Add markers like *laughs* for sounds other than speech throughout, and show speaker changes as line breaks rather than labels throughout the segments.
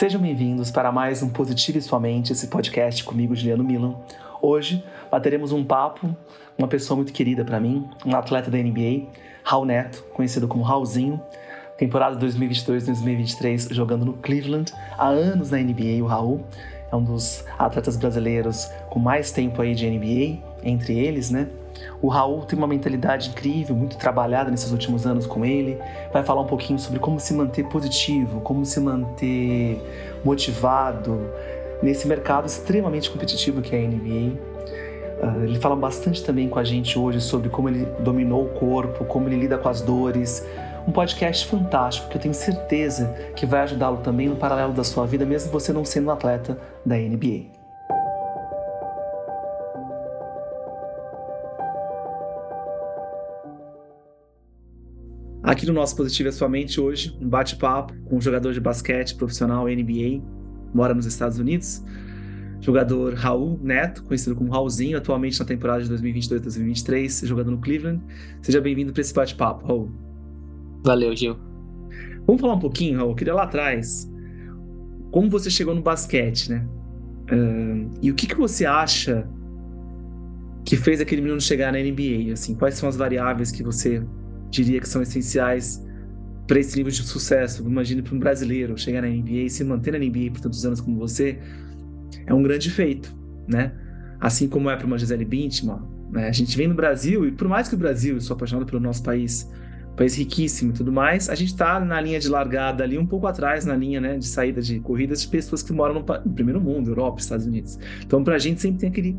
Sejam bem-vindos para mais um Positivo e Sua Mente, esse podcast comigo, Juliano Milan. Hoje bateremos um papo uma pessoa muito querida para mim, um atleta da NBA, Raul Neto, conhecido como Raulzinho. Temporada 2022-2023 jogando no Cleveland, há anos na NBA, o Raul é um dos atletas brasileiros com mais tempo aí de NBA, entre eles, né? O Raul tem uma mentalidade incrível, muito trabalhada nesses últimos anos com ele. Vai falar um pouquinho sobre como se manter positivo, como se manter motivado nesse mercado extremamente competitivo que é a NBA. Ah, ele fala bastante também com a gente hoje sobre como ele dominou o corpo, como ele lida com as dores. Um podcast fantástico que eu tenho certeza que vai ajudá-lo também no paralelo da sua vida, mesmo você não sendo um atleta da NBA. Aqui no nosso Positivo é Sua Mente hoje, um bate-papo com um jogador de basquete profissional NBA, mora nos Estados Unidos. Jogador Raul Neto, conhecido como Raulzinho, atualmente na temporada de 2022-2023, jogando no Cleveland. Seja bem-vindo para esse bate-papo, Raul.
Valeu, Gil.
Vamos falar um pouquinho, Raul. Queria lá atrás, como você chegou no basquete, né? Uh, e o que, que você acha que fez aquele menino chegar na NBA? Assim, quais são as variáveis que você diria que são essenciais para esse nível de sucesso. Imagine para um brasileiro chegar na NBA e se manter na NBA por tantos anos como você, é um grande feito, né? Assim como é para uma Gisele Bündchen, né? A gente vem no Brasil e por mais que o Brasil, eu sou apaixonado pelo nosso país, país riquíssimo e tudo mais, a gente está na linha de largada ali, um pouco atrás na linha né, de saída de corridas de pessoas que moram no, no primeiro mundo, Europa, Estados Unidos. Então, para a gente sempre tem aquele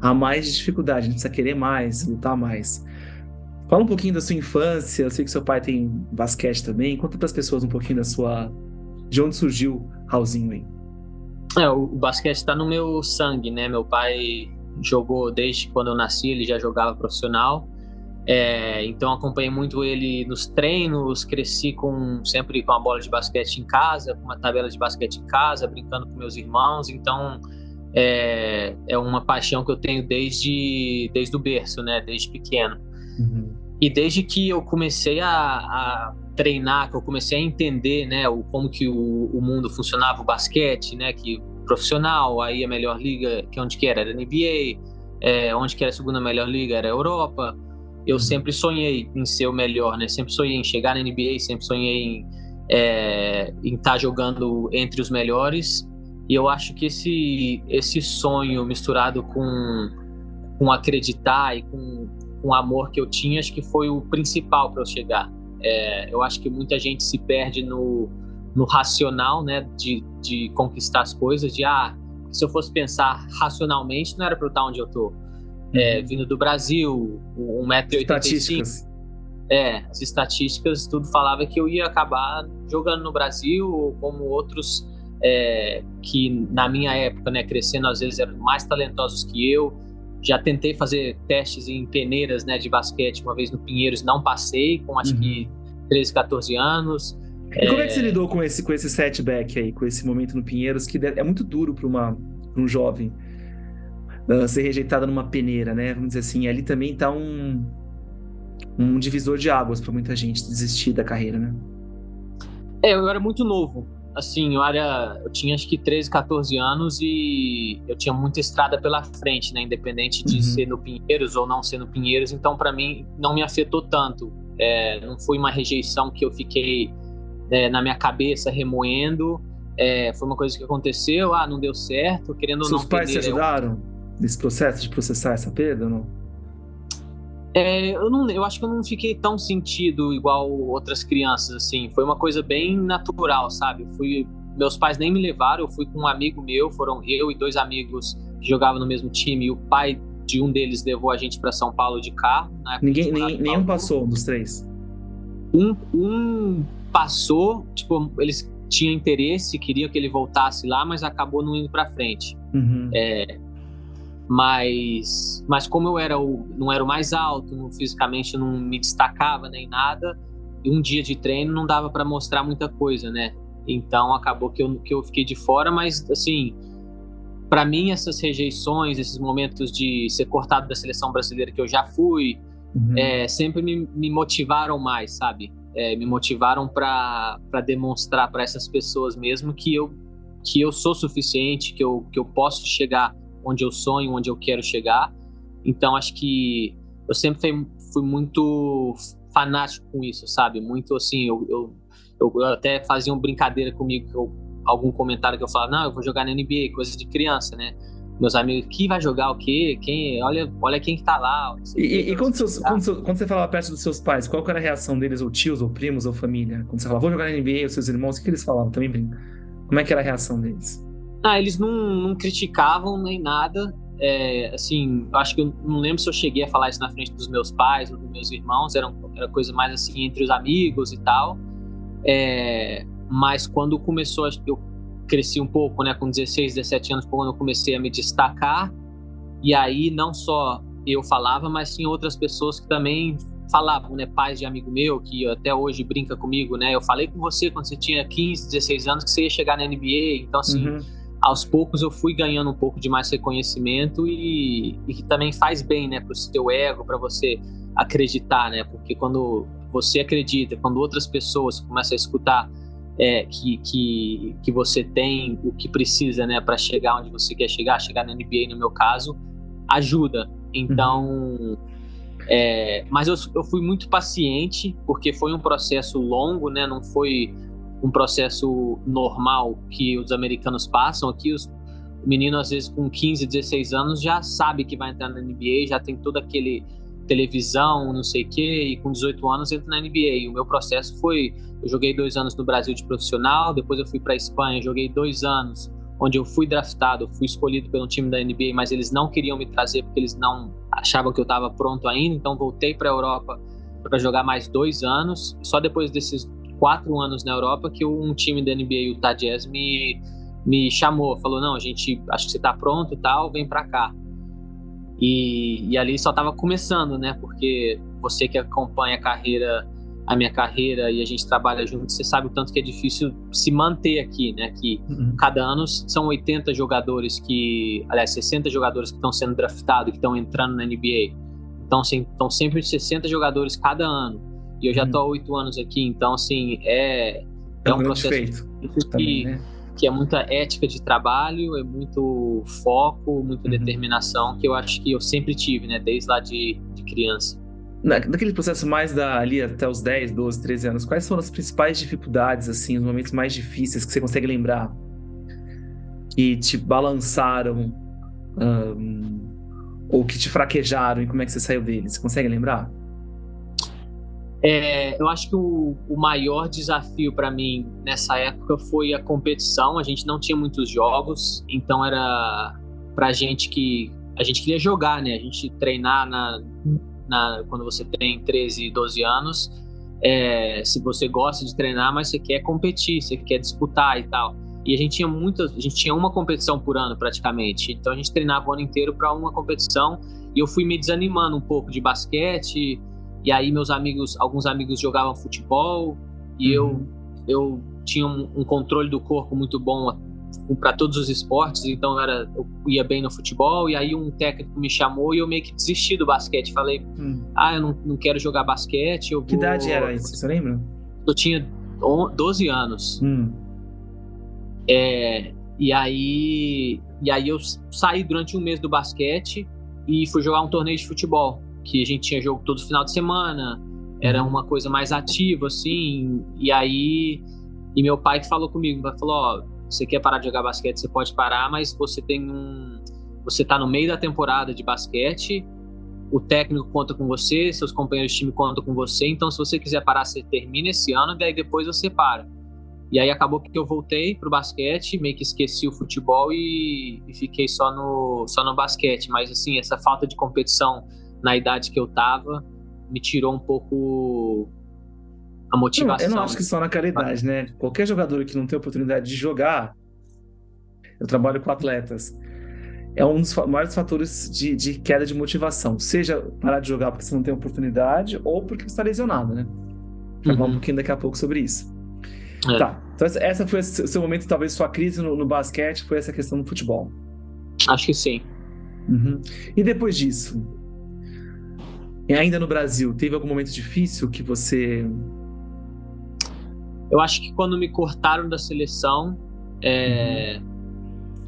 a mais de dificuldade, a gente precisa querer mais, lutar mais. Fala um pouquinho da sua infância. Eu sei que seu pai tem basquete também. Conta para as pessoas um pouquinho da sua. De onde surgiu Raulzinho aí?
É, o basquete está no meu sangue, né? Meu pai jogou desde quando eu nasci, ele já jogava profissional. É, então acompanhei muito ele nos treinos, cresci com sempre com a bola de basquete em casa, com uma tabela de basquete em casa, brincando com meus irmãos. Então é, é uma paixão que eu tenho desde desde o berço, né? Desde pequeno. Uhum. E desde que eu comecei a, a, treinar, que eu comecei a entender, né, o, como que o, o, mundo funcionava, o basquete, né, que profissional, aí a melhor liga, que onde que era, era a NBA, é, onde que era a segunda melhor liga, era a Europa. Eu uhum. sempre sonhei em ser o melhor, né, sempre sonhei em chegar na NBA, sempre sonhei em é, estar tá jogando entre os melhores. E eu acho que esse, esse sonho misturado com, com acreditar e com com o amor que eu tinha, acho que foi o principal para eu chegar. É, eu acho que muita gente se perde no, no racional, né, de, de conquistar as coisas, de ah, se eu fosse pensar racionalmente, não era para eu estar onde eu tô. É, uhum. vindo do Brasil, 1,85m. É, as estatísticas, tudo falava que eu ia acabar jogando no Brasil, como outros é, que na minha época, né, crescendo, às vezes eram mais talentosos que eu, já tentei fazer testes em peneiras né, de basquete uma vez no Pinheiros, não passei, com acho uhum. que 13, 14 anos.
E é... como é que você lidou com esse, com esse setback aí, com esse momento no Pinheiros, que é muito duro para um jovem uh, ser rejeitado numa peneira, né? Vamos dizer assim, ali também tá um, um divisor de águas para muita gente desistir da carreira, né?
É, eu era muito novo assim, eu era, eu tinha acho que 13, 14 anos e eu tinha muita estrada pela frente, né, independente de uhum. ser no Pinheiros ou não ser no Pinheiros, então para mim não me afetou tanto. É, não foi uma rejeição que eu fiquei é, na minha cabeça remoendo. É, foi uma coisa que aconteceu, ah, não deu certo, querendo ou
não. Seus pais te ajudaram eu... nesse processo de processar essa perda, não?
É, eu, não, eu acho que eu não fiquei tão sentido igual outras crianças, assim. Foi uma coisa bem natural, sabe? Eu fui, meus pais nem me levaram, eu fui com um amigo meu, foram eu e dois amigos que jogavam no mesmo time, e o pai de um deles levou a gente para São Paulo de carro.
Né, Ninguém, nem, nenhum passou dos três?
Um, um passou, tipo, eles tinham interesse, queriam que ele voltasse lá, mas acabou não indo para frente. Uhum. É, mas, mas como eu era o, não era o mais alto, não, fisicamente não me destacava nem nada, e um dia de treino não dava para mostrar muita coisa, né? Então acabou que eu, que eu fiquei de fora, mas assim, para mim essas rejeições, esses momentos de ser cortado da seleção brasileira que eu já fui, uhum. é, sempre me, me, motivaram mais, sabe? É, me motivaram para demonstrar para essas pessoas mesmo que eu que eu sou suficiente, que eu, que eu posso chegar onde eu sonho, onde eu quero chegar. Então acho que eu sempre fui, fui muito fanático com isso, sabe? Muito assim, eu, eu, eu até fazia uma brincadeira comigo, eu, algum comentário que eu falava, não, eu vou jogar na NBA, coisa de criança, né? Meus amigos, que vai jogar o quê? Quem? Olha, olha quem que tá lá.
E, e quando, seus, quando, quando, você falava perto dos seus pais, qual era a reação deles, ou tios, ou primos, ou família? Quando você falava, vou jogar na NBA, os seus irmãos, o que eles falavam? Também brinca. Como é que era a reação deles?
Ah, eles não, não criticavam nem nada. É, assim, acho que eu não lembro se eu cheguei a falar isso na frente dos meus pais ou dos meus irmãos, era, era coisa mais assim entre os amigos e tal. É, mas quando começou, eu cresci um pouco, né, com 16, 17 anos, quando eu comecei a me destacar, e aí não só eu falava, mas tinha outras pessoas que também falavam, né, pais de amigo meu, que até hoje brinca comigo, né, eu falei com você quando você tinha 15, 16 anos que você ia chegar na NBA, então assim, uhum. Aos poucos eu fui ganhando um pouco de mais reconhecimento e, e que também faz bem, né, pro seu ego, para você acreditar, né, porque quando você acredita, quando outras pessoas começam a escutar é, que, que, que você tem o que precisa né, para chegar onde você quer chegar, chegar na NBA no meu caso, ajuda. Então, uhum. é, mas eu, eu fui muito paciente, porque foi um processo longo, né, não foi um processo normal que os americanos passam. Aqui, os, menino, às vezes, com 15, 16 anos, já sabe que vai entrar na NBA, já tem todo aquele televisão, não sei o quê, e com 18 anos entra na NBA. O meu processo foi: eu joguei dois anos no Brasil de profissional, depois eu fui para Espanha, joguei dois anos, onde eu fui draftado, fui escolhido pelo time da NBA, mas eles não queriam me trazer porque eles não achavam que eu estava pronto ainda, então voltei para a Europa para jogar mais dois anos. Só depois desses quatro anos na Europa que um time da NBA, o Jazz, me, me chamou, falou: não, a gente acho que você está pronto e tal, vem para cá. E, e ali só estava começando, né? Porque você que acompanha a carreira, a minha carreira e a gente trabalha junto, você sabe o tanto que é difícil se manter aqui, né? Que uhum. cada ano são 80 jogadores que, aliás, 60 jogadores que estão sendo draftados, que estão entrando na NBA. Então, assim, estão sempre 60 jogadores cada ano. E eu já estou há oito anos aqui, então, assim, é, é,
um, processo
que, também, né? que é muita ética de trabalho, é muito foco, muita uhum. determinação, que eu acho que eu sempre tive, né, desde lá de, de criança.
Na, naquele processo mais da, ali até os 10, 12, 13 anos, quais foram as principais dificuldades, assim, os momentos mais difíceis que você consegue lembrar? Que te balançaram um, ou que te fraquejaram e como é que você saiu deles? Você consegue lembrar?
É, eu acho que o, o maior desafio para mim nessa época foi a competição. A gente não tinha muitos jogos, então era para gente que a gente queria jogar, né? A gente treinar na, na quando você tem 13, 12 anos. É, se você gosta de treinar, mas você quer competir, você quer disputar e tal. E a gente tinha muitas, a gente tinha uma competição por ano praticamente. Então a gente treinava o ano inteiro para uma competição e eu fui me desanimando um pouco de basquete e aí meus amigos, alguns amigos jogavam futebol e uhum. eu eu tinha um, um, controle do corpo muito bom para todos os esportes, então era eu ia bem no futebol e aí um técnico me chamou e eu meio que desisti do basquete, falei: hum. "Ah, eu não, não quero jogar basquete, eu
vou... Que idade era isso, você lembra?
Eu tinha 12 anos.
Hum.
É, e aí e aí eu saí durante um mês do basquete e fui jogar um torneio de futebol que a gente tinha jogo todo final de semana, era uhum. uma coisa mais ativa, assim, e aí, e meu pai que falou comigo, falou, ó, você quer parar de jogar basquete, você pode parar, mas você tem um, você tá no meio da temporada de basquete, o técnico conta com você, seus companheiros de time contam com você, então se você quiser parar, você termina esse ano, e aí depois você para. E aí acabou que eu voltei pro basquete, meio que esqueci o futebol e, e fiquei só no, só no basquete. Mas assim, essa falta de competição na idade que eu tava, me tirou um pouco a motivação.
Não, eu não acho que só na caridade, né? Qualquer jogador que não tem oportunidade de jogar, eu trabalho com atletas, é um dos maiores fatores de, de queda de motivação. Seja parar de jogar porque você não tem oportunidade ou porque você está lesionado, né? Vou falar um uhum. pouquinho daqui a pouco sobre isso. É. Tá. Então, essa foi o seu momento, talvez sua crise no, no basquete, foi essa questão do futebol.
Acho que sim.
Uhum. E depois disso, e ainda no Brasil, teve algum momento difícil que você.
Eu acho que quando me cortaram da seleção, É, uhum.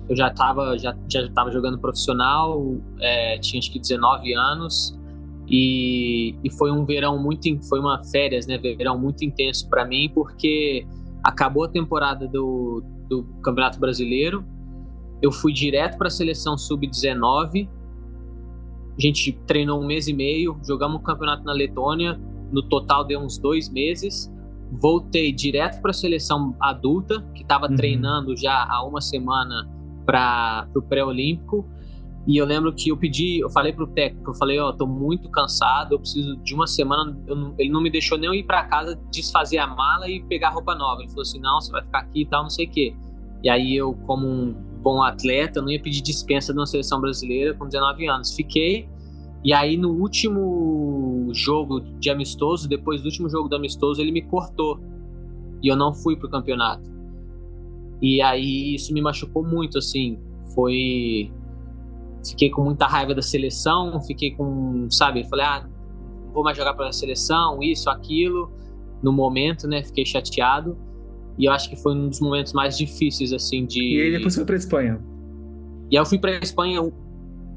Eu já estava já, já tava jogando profissional, é, tinha acho que 19 anos. E, e, foi um verão muito foi uma férias né verão muito intenso para mim porque acabou a temporada do, do Campeonato Brasileiro eu fui direto para a seleção sub-19 a gente treinou um mês e meio jogamos um campeonato na Letônia no total deu uns dois meses voltei direto para a seleção adulta que estava uhum. treinando já há uma semana para o pré-olímpico e eu lembro que eu pedi, eu falei pro técnico, eu falei, ó, oh, tô muito cansado, eu preciso de uma semana. Não, ele não me deixou nem eu ir para casa, desfazer a mala e pegar roupa nova. Ele falou assim, não, você vai ficar aqui e tal, não sei o quê. E aí eu, como um bom atleta, não ia pedir dispensa de uma seleção brasileira com 19 anos. Fiquei. E aí no último jogo de amistoso, depois do último jogo do amistoso, ele me cortou. E eu não fui pro campeonato. E aí isso me machucou muito, assim. Foi fiquei com muita raiva da seleção, fiquei com, sabe, falei, ah, vou mais jogar pela seleção, isso, aquilo, no momento, né, fiquei chateado. E eu acho que foi um dos momentos mais difíceis, assim, de.
E aí depois foi pra Espanha.
E aí eu fui pra Espanha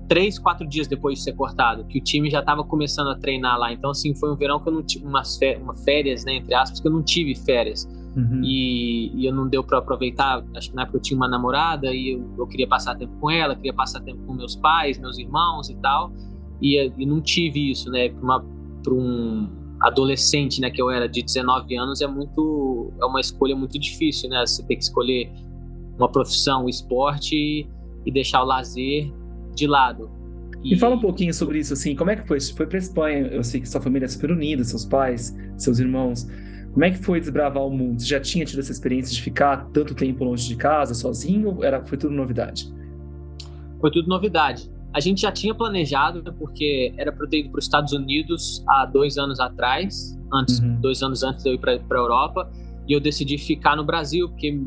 três, quatro dias depois de ser cortado, que o time já estava começando a treinar lá. Então, assim, foi um verão que eu não tive umas férias, uma férias, né, entre aspas, que eu não tive férias. Uhum. E, e, eu não deu para aproveitar. Acho que na época eu tinha uma namorada e eu, eu, queria passar tempo com ela, queria passar tempo com meus pais, meus irmãos e tal. E, e não tive isso, né? Para um adolescente, né, que eu era de 19 anos, é muito é uma escolha muito difícil, né? Você tem que escolher uma profissão, um esporte e, deixar o lazer de lado.
E... Me fala um pouquinho sobre isso, assim, como é que foi? Você foi para Espanha, eu sei que sua família é super unida, seus pais, seus irmãos. Como é que foi desbravar o mundo? Você já tinha tido essa experiência de ficar tanto tempo longe de casa, sozinho, ou era, foi tudo novidade?
Foi tudo novidade. A gente já tinha planejado, porque era para ter ido para os Estados Unidos há dois anos atrás, antes, uhum. dois anos antes de eu ir para a Europa, e eu decidi ficar no Brasil, porque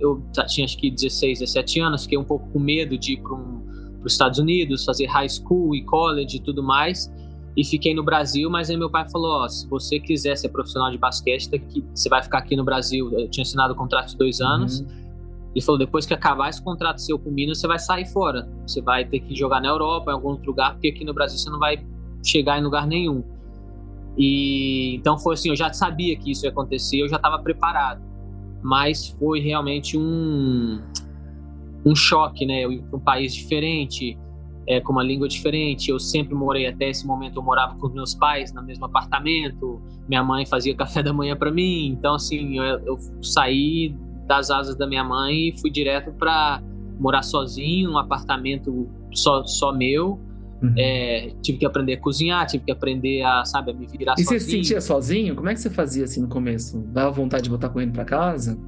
eu tinha acho que 16, 17 anos, fiquei um pouco com medo de ir para um, os Estados Unidos, fazer high school e college e tudo mais e fiquei no Brasil, mas aí meu pai falou, ó, se você quiser ser profissional de basquete, você vai ficar aqui no Brasil. Eu tinha assinado o contrato de dois anos. Uhum. Ele falou, depois que acabar esse contrato seu com o Minas, você vai sair fora. Você vai ter que jogar na Europa, em algum outro lugar, porque aqui no Brasil você não vai chegar em lugar nenhum. E então foi assim, eu já sabia que isso ia acontecer, eu já estava preparado. Mas foi realmente um um choque, né? Eu ir para um país diferente, é, com uma língua diferente. Eu sempre morei até esse momento, eu morava com meus pais no mesmo apartamento. Minha mãe fazia café da manhã para mim. Então, assim, eu, eu, saí das asas da minha mãe e fui direto para morar sozinho, num apartamento só, só meu. Uhum. É, tive que aprender a cozinhar, tive que aprender a, sabe, a me virar
e
sozinho.
E você se sentia sozinho? Como é que você fazia assim no começo? Dava vontade de voltar correndo para casa?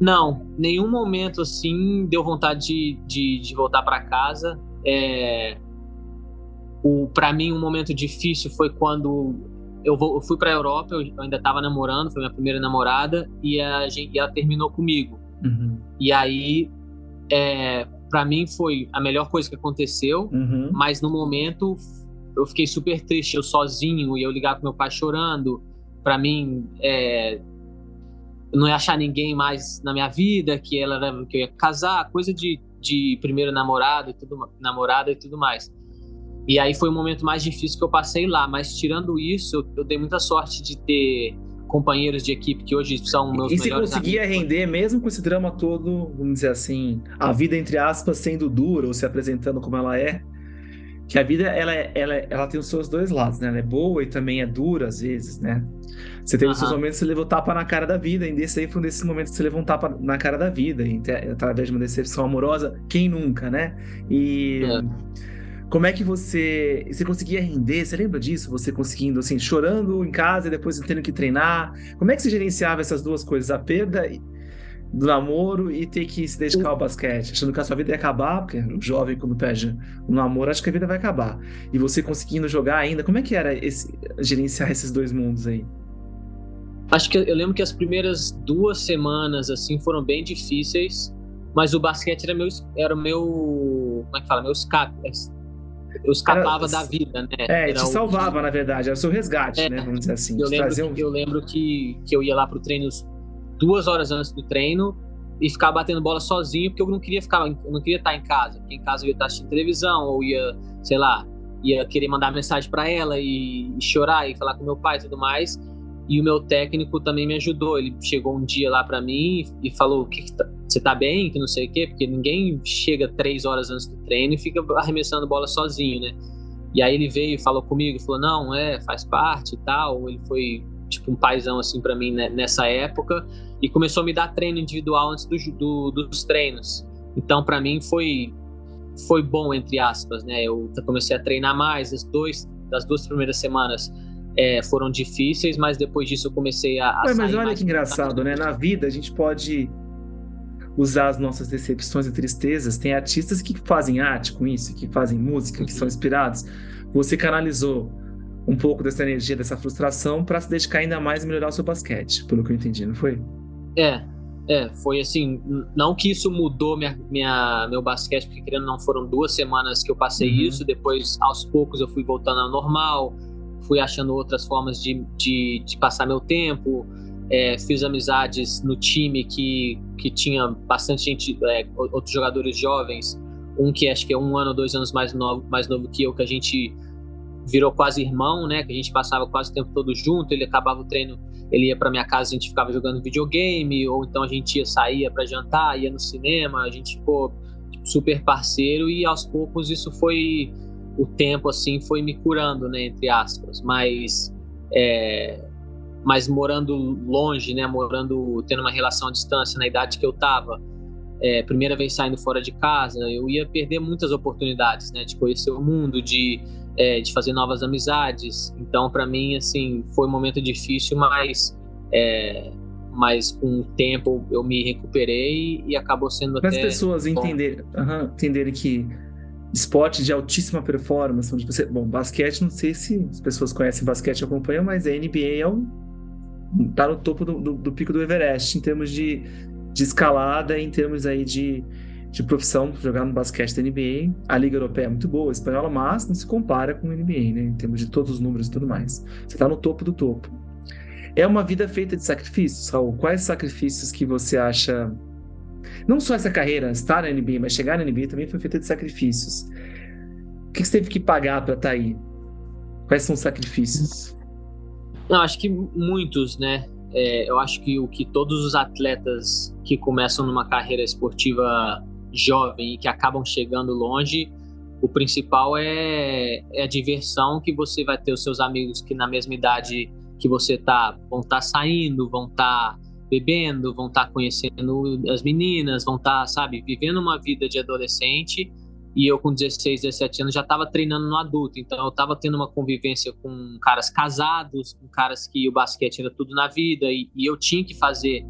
Não, nenhum momento assim deu vontade de, de, de voltar para casa. É, para mim um momento difícil foi quando eu, vou, eu fui para a Europa, eu ainda estava namorando, foi minha primeira namorada e a gente, e ela terminou comigo. Uhum. E aí, é, para mim foi a melhor coisa que aconteceu, uhum. mas no momento eu fiquei super triste, eu sozinho e eu ligar com meu pai chorando. Para mim, é, não ia achar ninguém mais na minha vida, que ela que eu ia casar, coisa de de primeiro namorado e tudo, namorada e tudo mais. E aí foi o momento mais difícil que eu passei lá, mas tirando isso, eu, eu dei muita sorte de ter companheiros de equipe que hoje são meus
e
melhores
E você conseguia
amigos.
render, mesmo com esse drama todo, vamos dizer assim, a vida, entre aspas, sendo dura ou se apresentando como ela é, que a vida, ela, ela, ela tem os seus dois lados, né? Ela é boa e também é dura às vezes, né? Você uhum. os seus momentos que você levou tapa na cara da vida, e esse aí foi um desses momentos que você levou um tapa na cara da vida, através de uma decepção amorosa, quem nunca, né? E é. Como é que você. Você conseguia render? Você lembra disso? Você conseguindo, assim, chorando em casa e depois tendo que treinar? Como é que você gerenciava essas duas coisas? A perda do namoro e ter que se dedicar ao basquete, achando que a sua vida ia acabar, porque o jovem, quando perde o namoro, acha que a vida vai acabar. E você conseguindo jogar ainda, como é que era esse, gerenciar esses dois mundos aí?
Acho que eu lembro que as primeiras duas semanas assim foram bem difíceis, mas o basquete era meu era meu como é que fala meu escape eu escapava da vida, né?
É, era te salvava, o... na verdade, era o seu resgate, é, né? Vamos dizer assim.
Eu lembro, um... eu lembro que, que eu ia lá pro treino duas horas antes do treino e ficar batendo bola sozinho, porque eu não queria ficar, eu não queria estar em casa. Porque em casa eu ia estar assistindo televisão, ou ia, sei lá, ia querer mandar mensagem para ela e, e, chorar e falar com meu pai e tudo mais. E o meu técnico também me ajudou. Ele chegou um dia lá para mim e falou: que, que tá, você tá bem? Que não sei o quê, porque ninguém chega três horas antes do treino e fica arremessando bola sozinho, né? E aí ele veio e falou comigo, falou: não, é, faz parte e tal. Ele foi tipo um paizão assim para mim né, nessa época e começou a me dar treino individual antes do, do, dos treinos. Então para mim foi foi bom entre aspas, né? Eu comecei a treinar mais. As dois das duas primeiras semanas é, foram difíceis, mas depois disso eu comecei a. a
Ué, mas olha que engraçado, né? Na vida a gente pode usar as nossas decepções e tristezas. Tem artistas que fazem arte com isso, que fazem música, que são uhum. inspirados. Você canalizou um pouco dessa energia, dessa frustração, para se dedicar ainda mais e melhorar o seu basquete, pelo que eu entendi, não foi?
É, é, foi assim, não que isso mudou minha, minha, meu basquete, porque querendo não foram duas semanas que eu passei uhum. isso, depois aos poucos eu fui voltando ao normal, fui achando outras formas de, de, de passar meu tempo, é, fiz amizades no time que, que tinha bastante gente, é, outros jogadores jovens, um que acho que é um ano, dois anos mais novo, mais novo que eu, que a gente virou quase irmão, né? Que a gente passava quase o tempo todo junto. Ele acabava o treino, ele ia para minha casa, a gente ficava jogando videogame, ou então a gente ia sair para jantar, ia no cinema. A gente ficou super parceiro e aos poucos isso foi o tempo assim foi me curando, né? Entre aspas, mas é, mas morando longe, né? Morando tendo uma relação à distância na idade que eu tava. É, primeira vez saindo fora de casa, eu ia perder muitas oportunidades, né, de conhecer o mundo, de é, de fazer novas amizades. Então, para mim, assim, foi um momento difícil, mas, é, mas com o tempo eu me recuperei e acabou sendo as
pessoas entenderem, uhum, entenderem que esporte de altíssima performance, onde você, bom, basquete, não sei se as pessoas conhecem basquete e acompanham, mas a NBA é um, tá no topo do, do, do pico do Everest em termos de, de escalada, em termos aí de de profissão jogar no basquete da NBA. A Liga Europeia é muito boa, a espanhola, mas não se compara com a NBA, né? Em termos de todos os números e tudo mais. Você está no topo do topo. É uma vida feita de sacrifícios, Raul. Quais sacrifícios que você acha. Não só essa carreira, estar na NBA, mas chegar na NBA também foi feita de sacrifícios. O que você teve que pagar para estar tá aí? Quais são os sacrifícios?
Não, acho que muitos, né? É, eu acho que o que todos os atletas que começam numa carreira esportiva jovem e que acabam chegando longe, o principal é, é a diversão que você vai ter os seus amigos que na mesma idade que você tá vão estar tá saindo, vão estar tá bebendo, vão estar tá conhecendo as meninas, vão estar, tá, sabe, vivendo uma vida de adolescente. E eu com 16, 17 anos já estava treinando no adulto, então eu estava tendo uma convivência com caras casados, com caras que o basquete era tudo na vida e, e eu tinha que fazer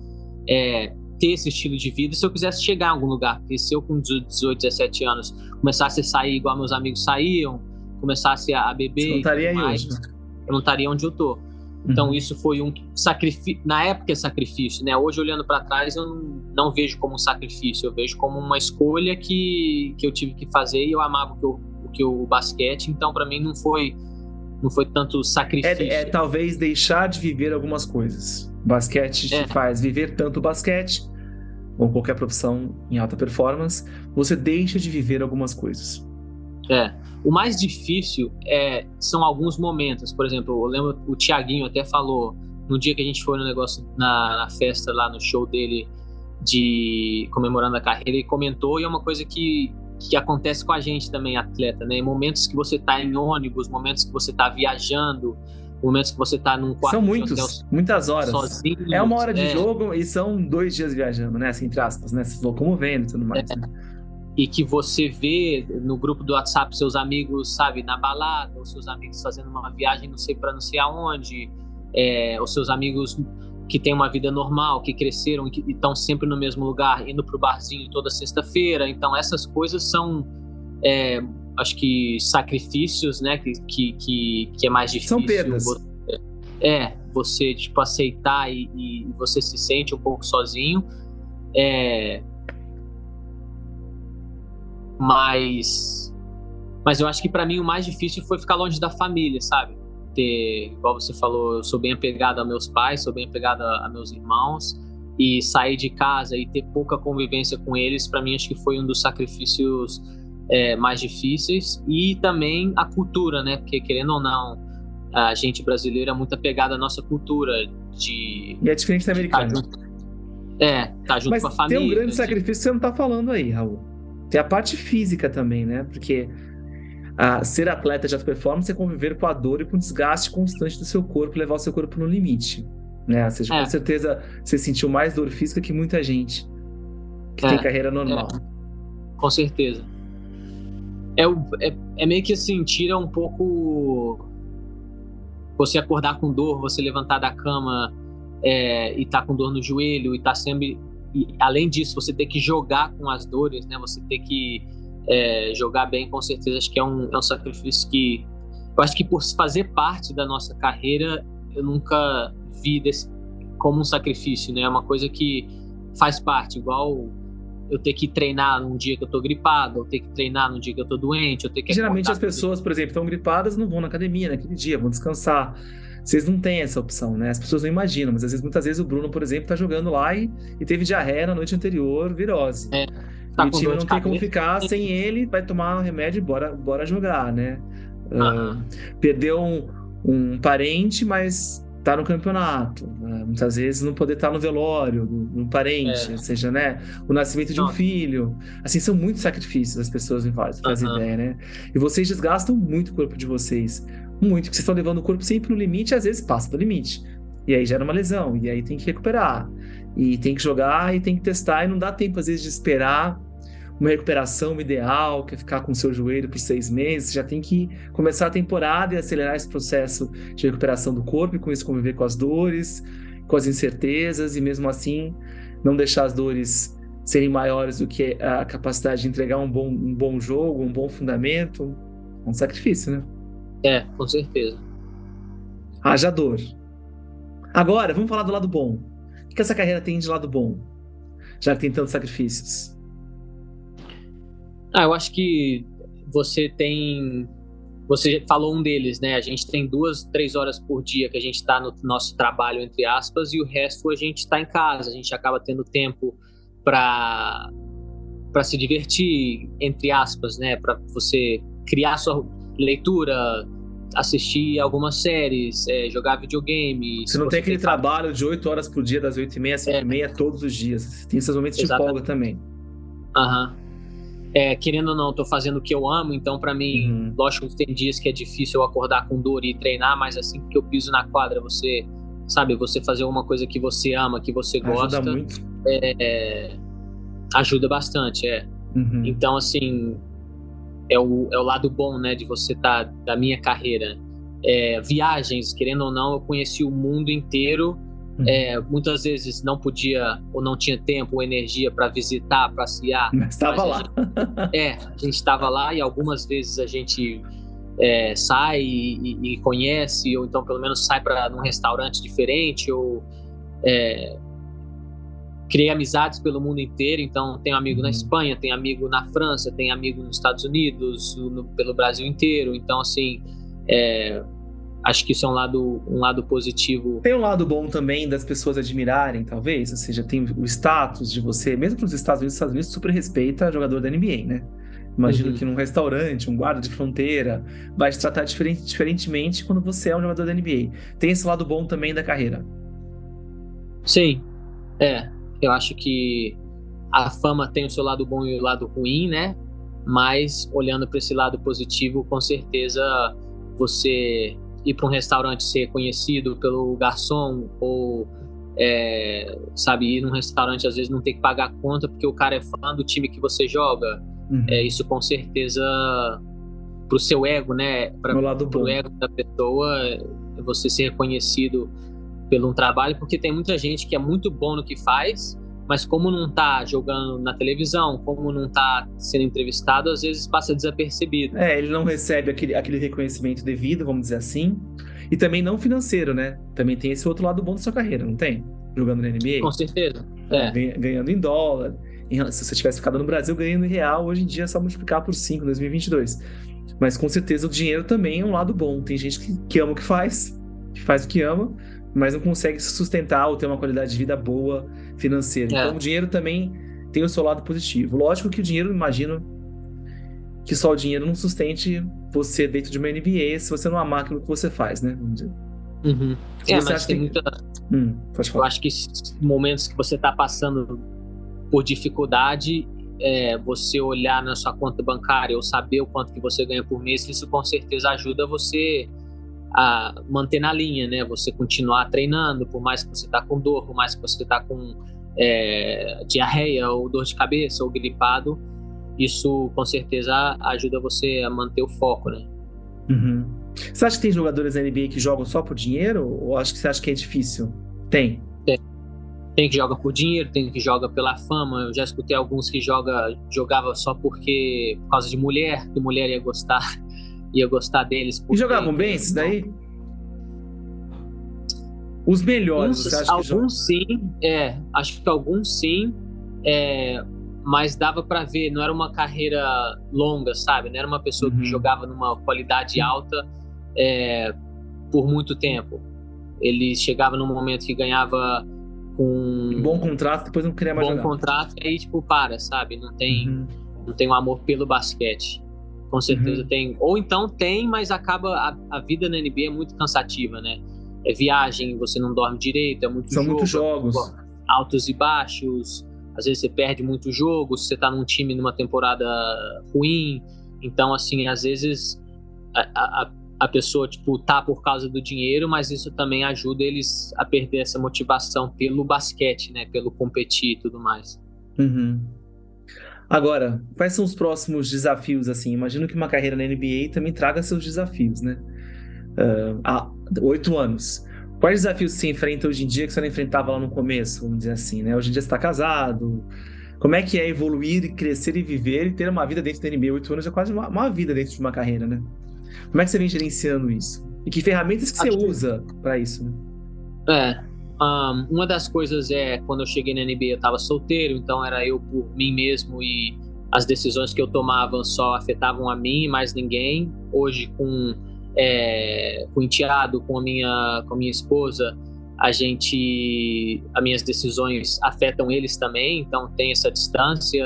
é, ter esse estilo de vida se eu quisesse chegar em algum lugar. Porque se eu com 18, 17 anos começasse a sair igual meus amigos saíam, começasse a beber, Você
não estaria
mais,
hoje, né?
eu não estaria onde eu tô. Então uhum. isso foi um sacrifício, na época é sacrifício, né? Hoje olhando para trás eu não, não, vejo como um sacrifício, eu vejo como uma escolha que, que eu tive que fazer e eu amava o que, eu, o, que o basquete, então para mim não foi não foi tanto sacrifício.
É, é, talvez deixar de viver algumas coisas. Basquete te é. faz viver tanto basquete ou qualquer profissão em alta performance, você deixa de viver algumas coisas.
É. O mais difícil é, são alguns momentos. Por exemplo, eu lembro o Tiaguinho até falou no dia que a gente foi no negócio na, na, festa lá no show dele de comemorando a carreira, ele comentou e é uma coisa que que acontece com a gente também, atleta, né? Momentos que você está em ônibus, momentos que você está viajando, momentos que você está num quarto
são muitos, hotel, muitas horas.
Sozinho,
é uma hora de é. jogo e são dois dias viajando, né? Assim, entre aspas, né? Se locomovendo e tudo mais. É. Né?
E que você vê no grupo do WhatsApp seus amigos, sabe, na balada, ou seus amigos fazendo uma viagem não sei para não sei aonde, é, os seus amigos que têm uma vida normal, que cresceram e estão sempre no mesmo lugar, indo para o barzinho toda sexta-feira. Então, essas coisas são, é, acho que, sacrifícios, né? Que, que, que, que é mais difícil.
São perdas.
Você, é, você, tipo, aceitar e, e, você se sente um pouco sozinho. É, mas, mas eu acho que para mim o mais difícil foi ficar longe da família, sabe? ter, igual você falou, eu sou bem apegado a meus pais, sou bem apegado a, a meus irmãos. e sair de casa e ter pouca convivência com eles, para mim acho que foi um dos sacrifícios é, mais difíceis e também a cultura, né? Porque querendo ou não, a gente brasileira é muito apegada à nossa cultura de
e é diferente da americana.
é, tá junto
Mas
com a família.
Tem um grande sacrifício que você não tá falando aí, Raul. Tem a parte física também, né? Porque a ser atleta de alta performance é conviver com a dor e com o desgaste constante do seu corpo, levar o seu corpo no limite. Né? Ou seja, é. com certeza você sentiu mais dor física que muita gente que é. tem carreira normal.
É. Com certeza. É, é, é meio que assim, tira um pouco você acordar com dor, você levantar da cama é, e tá com dor no joelho e tá sempre. E, além disso, você ter que jogar com as dores, né? Você ter que é, jogar bem, com certeza, acho que é um, é um sacrifício que. Eu acho que por fazer parte da nossa carreira, eu nunca vi desse, como um sacrifício, né? É uma coisa que faz parte, igual eu ter que treinar num dia que eu tô gripado, eu ter que treinar num dia que eu tô doente, eu ter que
Geralmente as pessoas, por exemplo, estão gripadas, não vão na academia naquele dia, vão descansar. Vocês não têm essa opção, né? As pessoas não imaginam, mas às vezes, muitas vezes o Bruno, por exemplo, tá jogando lá e, e teve diarreia na noite anterior, virose. É, tá e o time não tem como ficar sem ele, vai tomar um remédio e bora, bora jogar, né? Uh, perdeu um, um parente, mas tá no campeonato, né? muitas vezes não poder estar tá no velório, no, parente, é. ou seja, né, o nascimento de um filho. Assim, são muitos sacrifícios as pessoas fazem, fazem uhum. ideia, né? E vocês desgastam muito o corpo de vocês. Muito, que vocês estão levando o corpo sempre no limite às vezes passa do limite. E aí gera uma lesão, e aí tem que recuperar. E tem que jogar e tem que testar, e não dá tempo, às vezes, de esperar uma recuperação ideal, que é ficar com o seu joelho por seis meses, já tem que começar a temporada e acelerar esse processo de recuperação do corpo e com isso conviver com as dores, com as incertezas e mesmo assim não deixar as dores serem maiores do que a capacidade de entregar um bom, um bom jogo, um bom fundamento. É um sacrifício, né?
É, com certeza.
Haja dor. Agora, vamos falar do lado bom. O que essa carreira tem de lado bom? Já que tem tantos sacrifícios.
Ah, eu acho que você tem. Você falou um deles, né? A gente tem duas, três horas por dia que a gente está no nosso trabalho, entre aspas, e o resto a gente está em casa. A gente acaba tendo tempo para para se divertir, entre aspas, né? Para você criar sua leitura, assistir algumas séries, é, jogar videogame.
Você não tem aquele trabalho de oito horas por dia, das oito e meia às cinco é. e meia, todos os dias. Você tem esses momentos Exatamente. de folga também.
Aham. Uhum é, querendo ou não, estou fazendo o que eu amo, então para mim, uhum. lógico que tem dias que é difícil eu acordar com dor e treinar, mas assim que eu piso na quadra, você, sabe, você fazer uma coisa que você ama, que você gosta,
ajuda muito.
É, ajuda bastante, é. Uhum. Então, assim, é o, é o lado bom, né, de você estar, tá, da minha carreira. É, viagens, querendo ou não, eu conheci o mundo inteiro Uhum. É, muitas vezes não podia ou não tinha tempo ou energia para visitar, passear. *laughs*
Mas estava lá.
Gente, é, a gente estava lá e algumas vezes a gente é, sai e, e, conhece, ou então pelo menos sai para um restaurante diferente, ou é, criei amizades pelo mundo inteiro. Então, tenho amigo uhum. na Espanha, tenho amigo na França, tenho amigo nos Estados Unidos, no, pelo Brasil inteiro. Então, assim, é, acho que isso é um lado, um lado positivo.
Tem um lado bom também das pessoas admirarem, talvez, ou seja, tem o status de você, mesmo para os Estados Unidos, os Estados Unidos super respeita jogador da NBA, né? Imagino uhum. que num restaurante, um guarda de fronteira, vai te tratar diferente, diferentemente quando você é um jogador da NBA. Tem esse lado bom também da carreira.
Sim, é. Eu acho que a fama tem o seu lado bom e o lado ruim, né? Mas olhando para esse lado positivo, com certeza você ir para um restaurante ser conhecido pelo garçom ou é, sabe ir num restaurante às vezes não ter que pagar a conta porque o cara é fã do time que você joga uhum. é isso com certeza pro seu ego né para o ego da pessoa você ser reconhecido pelo um trabalho porque tem muita gente que é muito bom no que faz mas como não está jogando na televisão, como não está sendo entrevistado, às vezes passa desapercebido.
É, ele não recebe aquele, aquele reconhecimento devido, vamos dizer assim, e também não financeiro, né? Também tem esse outro lado bom da sua carreira, não tem? Jogando na NBA.
Com certeza. É.
Ganhando em dólar. Se você tivesse ficado no Brasil ganhando em real, hoje em dia é só multiplicar por 5 em 2022. Mas com certeza o dinheiro também é um lado bom. Tem gente que, que ama o que faz, que faz o que ama, mas não consegue se sustentar ou ter uma qualidade de vida boa financeiro. É. Então o dinheiro também tem o seu lado positivo. Lógico que o dinheiro, imagino que só o dinheiro não sustente você dentro de uma NBA se você não amar aquilo que você faz, né? Vamos dizer.
Uhum. É, mas tem que... muita. Hum, Eu acho que momentos que você está passando por dificuldade, é, você olhar na sua conta bancária ou saber o quanto que você ganha por mês, isso com certeza ajuda você a manter na linha, né? Você continuar treinando, por mais que você está com dor, por mais que você está com é, diarreia ou dor de cabeça ou gripado, isso com certeza ajuda você a manter o foco, né?
Uhum. Você acha que tem jogadores da NBA que jogam só por dinheiro? Ou acho que você acha que é difícil? Tem.
Tem. Tem que joga por dinheiro, tem que joga pela fama. Eu já escutei alguns que joga, jogava só porque por causa de mulher, que mulher ia gostar, ia gostar deles.
E jogavam bem esses daí? Os melhores,
acha Alguns sim, é. Acho que alguns sim. É, mas dava para ver, não era uma carreira longa, sabe? Não era uma pessoa uhum. que jogava numa qualidade alta é, por muito tempo. Ele chegava num momento que ganhava com
um bom contrato, depois não queria mais
bom
jogar.
contrato e aí tipo para, sabe? Não tem uhum. não tem um amor pelo basquete. Com certeza uhum. tem. Ou então tem, mas acaba a, a, vida na NBA é muito cansativa, né? É viagem, você não dorme direito, é muito
São
jogo,
muitos jogos.
Altos e baixos às vezes você perde muito jogo, você tá num time numa temporada ruim. Então, assim, às vezes a, a, a pessoa, tipo, tá por causa do dinheiro, mas isso também ajuda eles a perder essa motivação pelo basquete, né? Pelo competir e tudo mais.
Uhum. Agora, quais são os próximos desafios, assim? Imagino que uma carreira na NBA também traga seus desafios, né? Uh, há oito anos. Quais desafios você enfrenta hoje em dia que você não enfrentava lá no começo, vamos dizer assim, né? Hoje em dia você está casado. Como é que é evoluir, crescer e viver e ter uma vida dentro da NBA? Oito anos é quase uma, uma, vida dentro de uma carreira, né? Como é que você vem gerenciando isso? E que ferramentas que Acho você usa para isso, né?
É, um, uma das coisas é, quando eu cheguei na NBA eu estava solteiro, então era eu por mim mesmo e as decisões que eu tomava só afetavam a mim e mais ninguém. Hoje, com é, com o enteado, com a minha, com a minha esposa, a gente, as minhas decisões afetam eles também, então tem essa distância.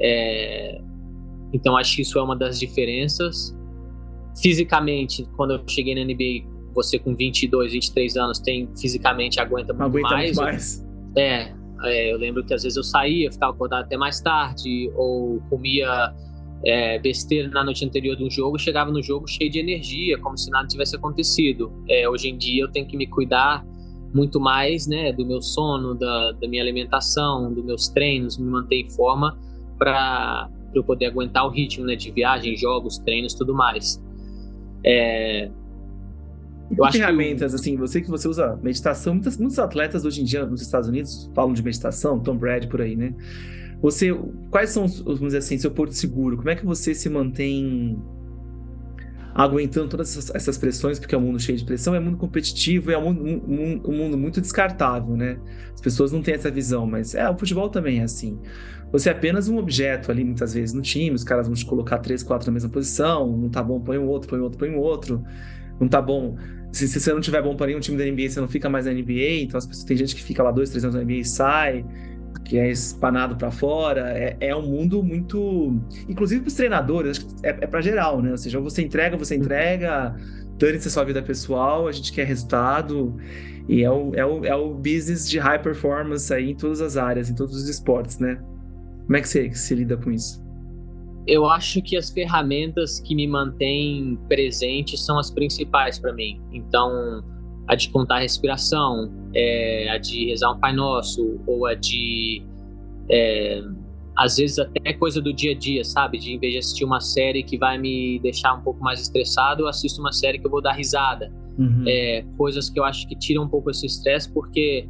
É, então acho que isso é uma das diferenças. Fisicamente, quando eu cheguei na NBA, você com 22, 23 anos tem fisicamente aguenta muito
aguenta
mais.
Muito mais.
É, é, eu lembro que às vezes eu saía, ficava acordado até mais tarde, ou comia é, besteira na noite anterior do jogo, chegava no jogo cheio de energia, como se nada tivesse acontecido. É, hoje em dia eu tenho que me cuidar muito mais né, do meu sono, da, da minha alimentação, dos meus treinos, me manter em forma para eu poder aguentar o ritmo né, de viagem, jogos, treinos, tudo mais. É,
eu que ferramentas, que... assim, você que você usa meditação, muitos, muitos atletas hoje em dia nos Estados Unidos falam de meditação, Tom Brady por aí, né? Você, quais são, vamos dizer assim, seu porto seguro? Como é que você se mantém aguentando todas essas, essas pressões, porque é um mundo cheio de pressão, é um mundo competitivo, é um mundo, um, um mundo muito descartável, né? As pessoas não têm essa visão, mas é, o futebol também é assim. Você é apenas um objeto ali, muitas vezes, no time, os caras vão te colocar três, quatro na mesma posição, não tá bom, põe um outro, põe um outro, põe um outro, não tá bom. Se, se você não tiver bom para nenhum time da NBA, você não fica mais na NBA, então as pessoas, tem gente que fica lá dois, três anos na NBA e sai que é espanado para fora. É, é, um mundo muito. Inclusive para os treinadores, é, é para geral, né? Ou seja, você entrega, você entrega, dane-se a sua vida pessoal, a gente quer resultado. E é o, é, o, é o business de high performance aí em todas as áreas, em todos os esportes, né? Como é que você, que você lida com isso?
Eu acho que as ferramentas que me mantêm presente são as principais para mim. Então, a de contar a respiração, é, a de rezar um Pai Nosso, ou a de. É, às vezes até coisa do dia a dia, sabe? De em vez de assistir uma série que vai me deixar um pouco mais estressado, eu assisto uma série que eu vou dar risada. Uhum. É, coisas que eu acho que tiram um pouco esse estresse, porque,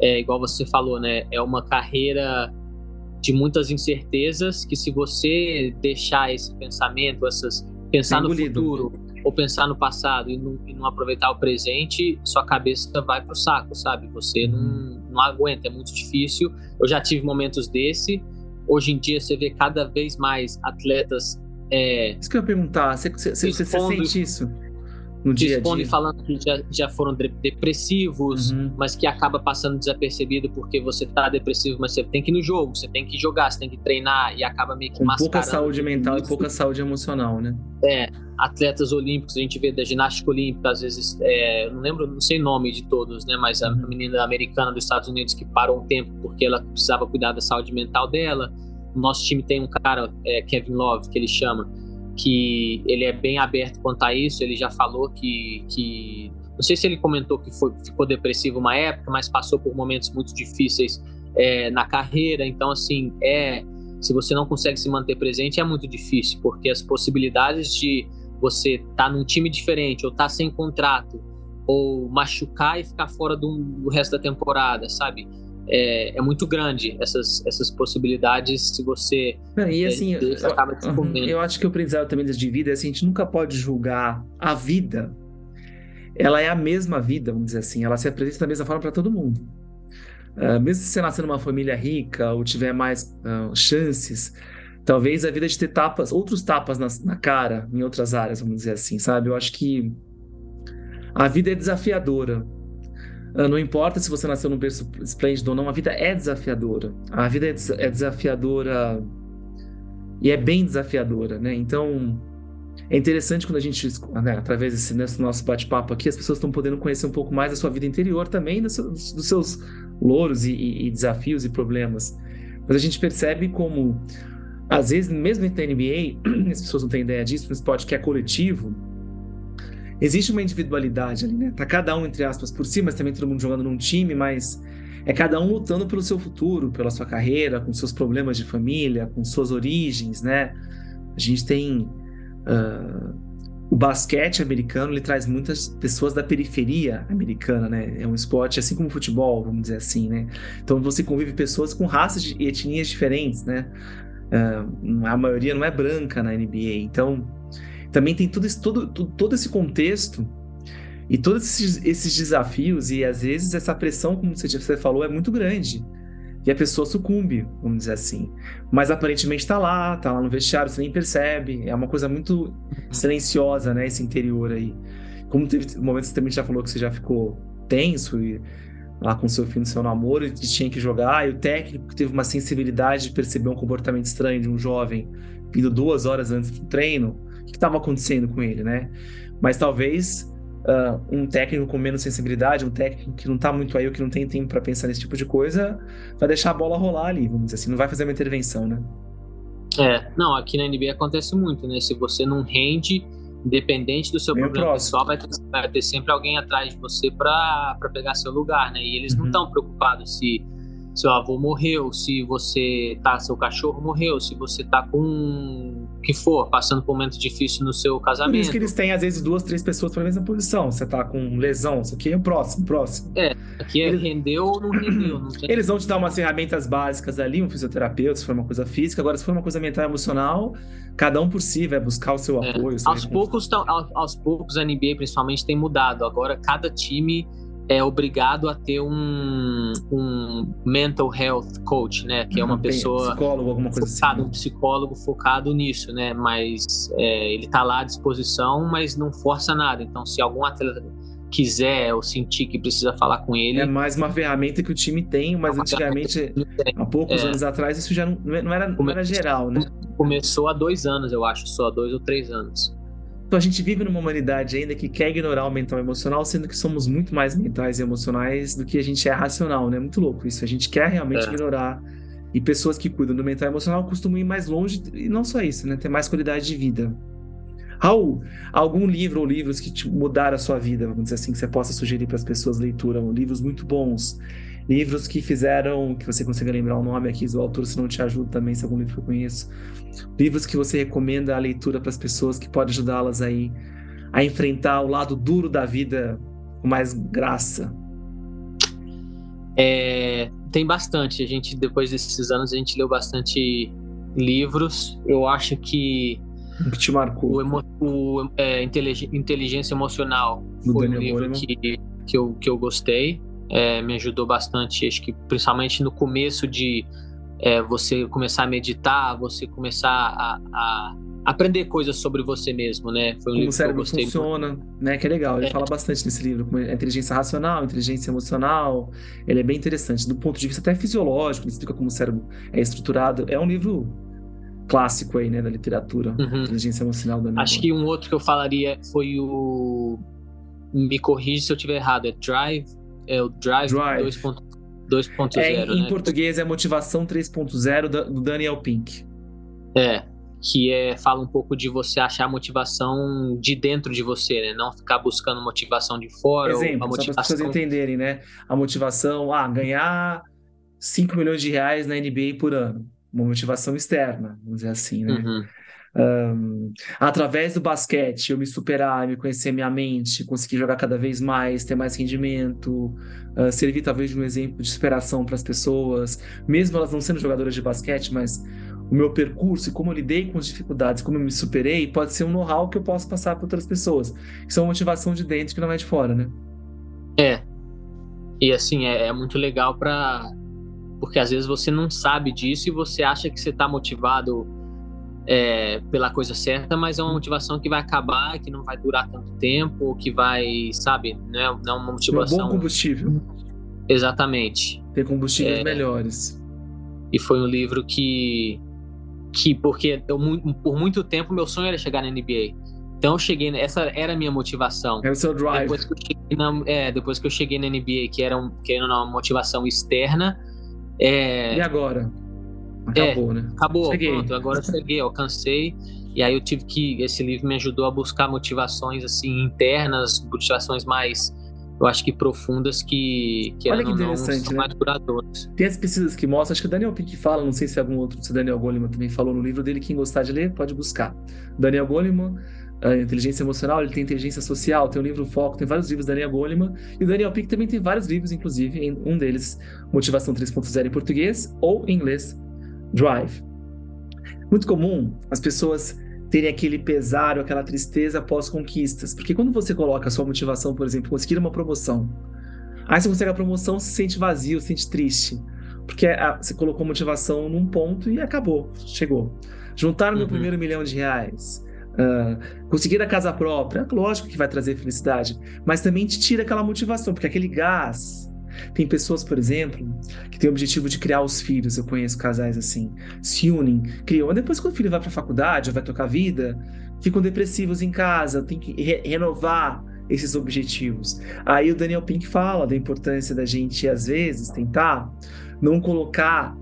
é, igual você falou, né? É uma carreira de muitas incertezas que se você deixar esse pensamento, essas pensar no futuro, ou pensar no passado e não, e não, aproveitar o presente, sua cabeça vai pro saco, sabe? Você não, não aguenta, é muito difícil. Eu já tive momentos desse. Hoje em dia você vê cada vez mais atletas. É,
isso que eu ia perguntar, você, você, você, você sente isso? No dia
falando que já, já foram depressivos, uhum. mas que acaba passando desapercebido porque você tá depressivo, mas você tem que ir no jogo, você tem que jogar, você tem que treinar e acaba meio que Com mascarando.
pouca saúde mental e pouca saúde emocional, né?
É, atletas olímpicos, a gente vê da ginástica olímpica, às vezes, é, não lembro, não sei o nome de todos, né? Mas a uhum. menina americana dos Estados Unidos que parou um tempo porque ela precisava cuidar da saúde mental dela. O nosso time tem um cara, é, Kevin Love, que ele chama, que ele é bem aberto quanto a isso. Ele já falou que, que não sei se ele comentou que foi, ficou depressivo uma época, mas passou por momentos muito difíceis é, na carreira. Então, assim, é se você não consegue se manter presente é muito difícil, porque as possibilidades de você estar tá num time diferente ou estar tá sem contrato ou machucar e ficar fora do, do resto da temporada, sabe? É, é, muito grande essas, essas possibilidades se você
Não, e assim, é, eu, acaba eu acho que o aprendizado também de vida é assim, a gente nunca pode julgar a vida ela é a mesma vida, vamos dizer assim, ela se apresenta da mesma forma para todo mundo. Uh, mesmo se você nascer numa família rica ou tiver mais uh, chances, talvez a vida de ter tapas, outros tapas na, na, cara em outras áreas, vamos dizer assim, sabe? Eu acho que a vida é desafiadora. Ah, não importa se você nasceu num berço esplêndido ou não, a vida é desafiadora. A vida é, é desafiadora e é bem desafiadora, né? Então, é interessante quando a gente, né, através desse, nosso bate-papo aqui, as pessoas estão podendo conhecer um pouco mais da sua vida interior também, dos seus, dos seus louros e, e, e, desafios e problemas. Mas a gente percebe como, às vezes, mesmo dentro da NBA, as pessoas não têm ideia disso, no esporte que é coletivo, existe uma individualidade ali, né? Tá cada um, entre aspas, por si, mas também todo mundo jogando num time, mas é cada um lutando pelo seu futuro, pela sua carreira, com seus problemas de família, com suas origens, né? A gente tem. Uh, o basquete americano ele traz muitas pessoas da periferia americana, né? É um esporte assim como o futebol, vamos dizer assim, né? Então você convive pessoas com raças e etnias diferentes, né? Uh, a maioria não é branca na NBA, então também tem tudo, esse, todo, todo esse contexto e todos esses, esses, desafios, e às vezes essa pressão, como você, você falou, é muito grande. E a pessoa sucumbe, vamos dizer assim. Mas aparentemente está lá, está lá no vestiário, você nem percebe. É uma coisa muito silenciosa, né? Esse interior aí. Como teve momentos que você também já falou que você já ficou tenso e lá com seu filho no seu namoro e tinha que jogar, e o técnico teve uma sensibilidade de perceber um comportamento estranho de um jovem vindo duas horas antes do treino que estava acontecendo com ele, né? Mas talvez uh, um técnico com menos sensibilidade, um técnico que não está muito aí, ou que não tem tempo para pensar nesse tipo de coisa, vai deixar a bola rolar ali, vamos dizer assim, não vai fazer uma intervenção, né?
É, não, aqui na NBA acontece muito, né? Se você não rende, independente do seu Meio problema próximo. pessoal, vai ter, vai ter, sempre alguém atrás de você para pegar seu lugar, né? E eles uhum. não estão preocupados se seu avô morreu, se você tá, seu cachorro morreu, se você tá com que for, passando por um momento difícil no seu casamento. Por
isso que eles têm, às vezes, duas, três pessoas para a mesma posição. Você tá com lesão, isso aqui é o próximo, próximo.
É, aqui é eles... rendeu ou não rendeu. Não
tem... Eles vão te dar umas ferramentas básicas ali, um fisioterapeuta, se for uma coisa física. Agora, se for uma coisa mental e emocional, cada um por si vai buscar o seu é. apoio.
É. aos, poucos, aos, aos poucos, a NBA principalmente tem mudado. Agora, cada time é obrigado a ter um, um mental health coach, né? Que é uma pessoa
psicólogo, alguma coisa assim,
focado, assim. um psicólogo focado nisso, né? Mas é, ele está lá à disposição, mas não força nada. Então, se algum atleta quiser ou sentir que precisa falar com ele.
É mais uma ferramenta que o time tem, mas é antigamente, há poucos é. anos atrás, isso já não, não, era, não era geral, né?
Começou há dois anos, eu acho, só dois ou três anos.
Então a gente vive numa humanidade ainda que quer ignorar o mental e emocional, sendo que somos muito mais mentais e emocionais do que a gente é racional, né? Muito louco isso. A gente quer realmente é. ignorar. E pessoas que cuidam do mental e emocional costumam ir mais longe, e não só isso, né? Ter mais qualidade de vida. Raul, algum livro ou livros que te mudaram a sua vida, vamos dizer assim, que você possa sugerir para as pessoas leitura, livros muito bons, livros que fizeram, que você consiga lembrar o nome aqui do autor, se não te ajuda também, se é algum livro que eu conheço, livros que você recomenda a leitura para as pessoas que pode ajudá-las aí a enfrentar o lado duro da vida com mais graça.
É, tem bastante. A gente depois desses anos a gente leu bastante livros. Eu acho que
o que te marcou?
O, emo, o é, inteligência emocional Do foi Daniel um livro que, que, eu, que eu gostei. É, me ajudou bastante. Acho que principalmente no começo de é, você começar a meditar, você começar a, a, aprender coisas sobre você mesmo, né?
Foi um Como o cérebro funciona, né? Que é legal. Ele é. fala bastante nesse livro, como a inteligência racional, inteligência emocional. Ele é bem interessante, do ponto de vista até fisiológico, ele explica como o cérebro é estruturado. É um livro clássico aí, né, da literatura, uhum. inteligência emocional da
Acho que um outro que eu falaria foi o me corrige se eu estiver errado, é Drive, é o Drive, Drive. 2.0,
é,
em
né? português é Motivação 3.0 do Daniel Pink.
É, que é, fala um pouco de você achar motivação de dentro de você, né? Não ficar buscando motivação de fora.
Exemplo,
motivação...
só para as pessoas entenderem, né? A motivação, ah, ganhar 5 milhões de reais na NBA por ano. Uma motivação externa, vamos dizer assim, né? Uhum. Um, através do basquete, eu me superar, me conhecer minha mente, conseguir jogar cada vez mais, ter mais rendimento, uh, servir talvez de um exemplo de superação para as pessoas, mesmo elas não sendo jogadoras de basquete, mas o meu percurso e como eu lidei com as dificuldades, como eu me superei, pode ser um know-how que eu posso passar para outras pessoas. Isso é uma motivação de dentro que não é de fora, né?
É. E assim, é, é muito legal para porque às vezes você não sabe disso e você acha que você está motivado é, pela coisa certa, mas é uma motivação que vai acabar, que não vai durar tanto tempo, que vai, sabe, não é, não é uma motivação.
É um bom combustível.
Exatamente.
Ter combustíveis é, melhores.
E foi um livro que, que porque eu, por muito tempo meu sonho era chegar na NBA. Então eu cheguei, essa era a minha motivação.
É o seu drive.
Depois que eu cheguei na, é, depois que eu cheguei na NBA, que era, um, que era uma motivação externa. É,
e agora? Acabou,
é,
né?
Acabou, cheguei. pronto. Agora eu cheguei, alcancei. E aí eu tive que. Esse livro me ajudou a buscar motivações assim internas, motivações mais, eu acho que profundas que, que
Olha que interessante,
não, são
né?
mais duradouras.
Tem as pesquisas que mostram, acho que o Daniel Pink fala, não sei se algum outro, se Daniel Goleman também falou no livro dele, quem gostar de ler, pode buscar. Daniel Goleman, inteligência emocional, ele tem inteligência social, tem o livro Foco, tem vários livros da Daniel Goleman, e o Daniel Pink também tem vários livros, inclusive, um deles, Motivação 3.0 em português ou em inglês, Drive. Muito comum as pessoas terem aquele pesar ou aquela tristeza após conquistas. Porque quando você coloca a sua motivação, por exemplo, conseguir uma promoção, aí você consegue a promoção, se sente vazio, se sente triste. Porque a, você colocou motivação num ponto e acabou, chegou. Juntar o meu uhum. primeiro milhão de reais, uh, conseguir a casa própria, lógico que vai trazer felicidade, mas também te tira aquela motivação, porque aquele gás tem pessoas, por exemplo, que têm o objetivo de criar os filhos. Eu conheço casais assim, se unem, criam. Mas depois, quando o filho vai para a faculdade ou vai tocar vida, ficam depressivos em casa, tem que re renovar esses objetivos. Aí o Daniel Pink fala da importância da gente, às vezes, tentar não colocar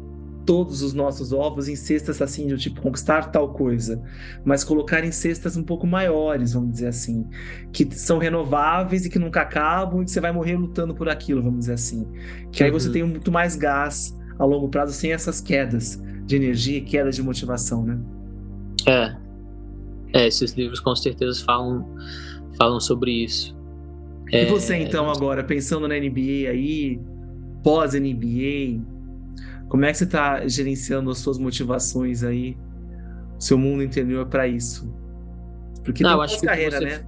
todos os nossos ovos em cestas assim, de tipo conquistar tal coisa, mas colocar em cestas um pouco maiores, vamos dizer assim, que são renováveis e que nunca acabam e que você vai morrer lutando por aquilo, vamos dizer assim. Que aí você uhum. tem muito mais gás a longo prazo sem essas quedas de energia, quedas de motivação, né?
É. É, esses livros com certeza falam, falam sobre isso.
E é... você então agora, pensando na NBA aí, pós-NBA, como é que você está gerenciando as suas motivações aí, seu mundo interior para isso?
Porque Não, tem acho carreira, você... né?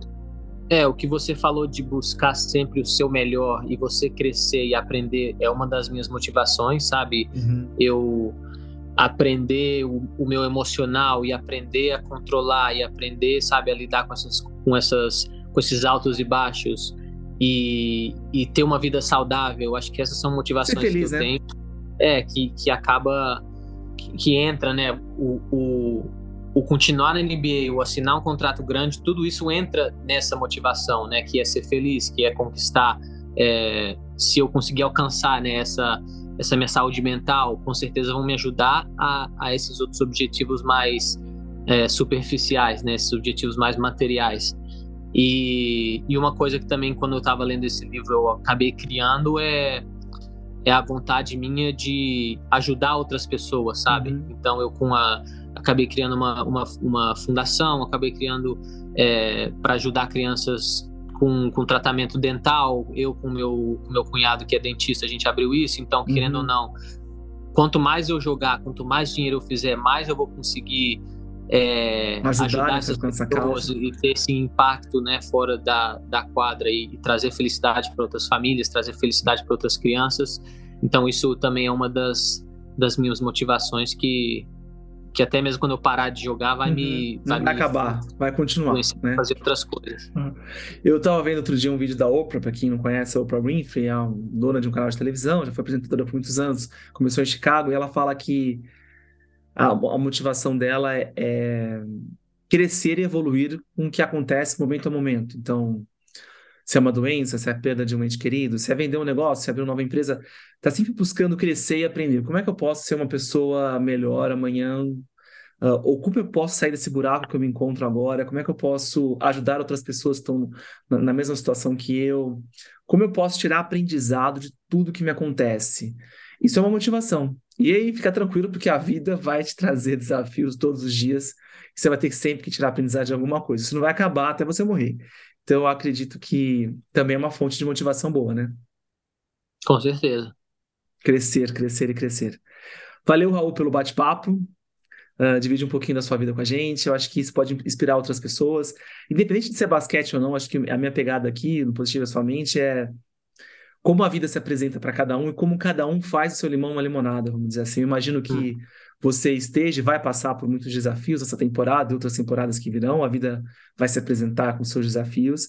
É, o que você falou de buscar sempre o seu melhor e você crescer e aprender é uma das minhas motivações, sabe? Uhum. Eu aprender o, o, meu emocional e aprender a controlar e aprender, sabe, a lidar com essas com essas com esses altos e baixos e, e ter uma vida saudável. Acho que essas são motivações feliz, que eu né? tenho. É, que, que acaba. Que, que entra, né? O, o, o, continuar na NBA, o assinar um contrato grande, tudo isso entra nessa motivação, né? Que é ser feliz, que é conquistar. É, se eu conseguir alcançar né, essa, essa minha saúde mental, com certeza vão me ajudar a, a esses outros objetivos mais é, superficiais, né? Esses objetivos mais materiais. E, e uma coisa que também, quando eu estava lendo esse livro, eu acabei criando é é a vontade minha de ajudar outras pessoas, sabe? Uhum. Então eu com a acabei criando uma, uma, uma fundação, acabei criando é, para ajudar crianças com, com tratamento dental. Eu com meu meu cunhado que é dentista, a gente abriu isso. Então querendo uhum. ou não, quanto mais eu jogar, quanto mais dinheiro eu fizer, mais eu vou conseguir é, ajudar, ajudar essas pessoas e ter esse impacto né, fora da, da quadra e, e trazer felicidade para outras famílias, trazer felicidade para outras crianças. Então isso também é uma das, das minhas motivações que, que até mesmo quando eu parar de jogar vai
Uhum.
me
Não
vai,
vai
me
acabar, vai continuar, né?
fazer outras coisas.
Eu tava vendo outro dia um vídeo da Oprah, pra quem não conhece, a Oprah Winfrey é dona de um canal de televisão, já foi apresentadora por muitos anos, começou em Chicago, e ela fala que a, a motivação dela é, é crescer e evoluir com o que acontece momento a momento. Então, se é uma doença, se é a perda de um ente querido, se é vender um negócio, se é abrir uma nova empresa, tá sempre buscando crescer e aprender. Como é que eu posso ser uma pessoa melhor amanhã? Uh, ou como eu posso sair desse buraco que eu me encontro agora? Como é que eu posso ajudar outras pessoas que estão na, na mesma situação que eu? Como eu posso tirar aprendizado de tudo que me acontece? Isso é uma motivação. E aí fica tranquilo, porque a vida vai te trazer desafios todos os dias. E você vai ter sempre que tirar aprendizado de alguma coisa. Isso não vai acabar até você morrer. Então eu acredito que também é uma fonte de motivação boa, né?
Com certeza.
Crescer, crescer e crescer. Valeu, Raul, pelo bate-papo. Uh, divide um pouquinho da sua vida com a gente. Eu acho que isso pode inspirar outras pessoas. Independente de ser basquete ou não, acho que a minha pegada aqui, no Positivo é Sua Mente, é como a vida se apresenta para cada um e como cada um faz o seu limão uma limonada, vamos dizer assim. Eu imagino que
Hum.
você esteja vai passar por muitos desafios essa temporada e outras temporadas que virão. A vida vai se apresentar com seus desafios.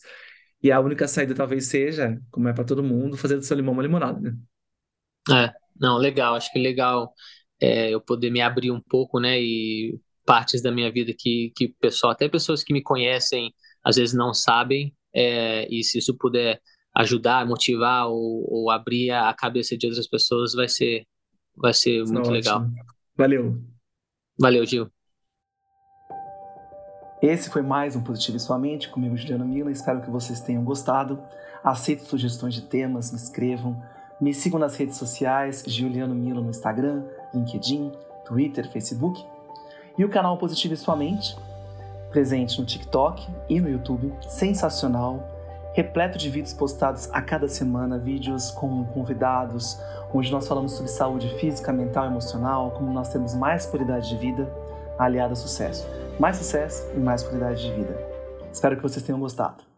E a única saída talvez seja, como é para todo mundo, fazer do seu limão uma limonada, né?
É, não, legal. Acho que é legal é, eu poder me abrir um pouco, né? E partes da minha vida que, que pessoal, até pessoas que me conhecem, às vezes não sabem. é, e se isso puder ajudar, motivar ou, ou abrir a cabeça de outras pessoas, vai ser, vai ser
Isso é
muito legal.
ótimo. Valeu.
Valeu, Gil.
Esse foi mais um Positivo em Sua Mente, comigo, Juliano Mila. Espero que vocês tenham gostado. Aceitem sugestões de temas, me escrevam. Me sigam nas redes sociais, Juliano Mila no Instagram, LinkedIn, Twitter, Facebook. E o canal Positivo em Sua Mente, presente no TikTok e no YouTube, sensacional, repleto de vídeos postados a cada semana, vídeos com convidados, onde nós falamos sobre saúde física, mental e emocional, como nós temos mais qualidade de vida aliada a sucesso mais sucesso e mais qualidade de vida. Espero que vocês tenham gostado.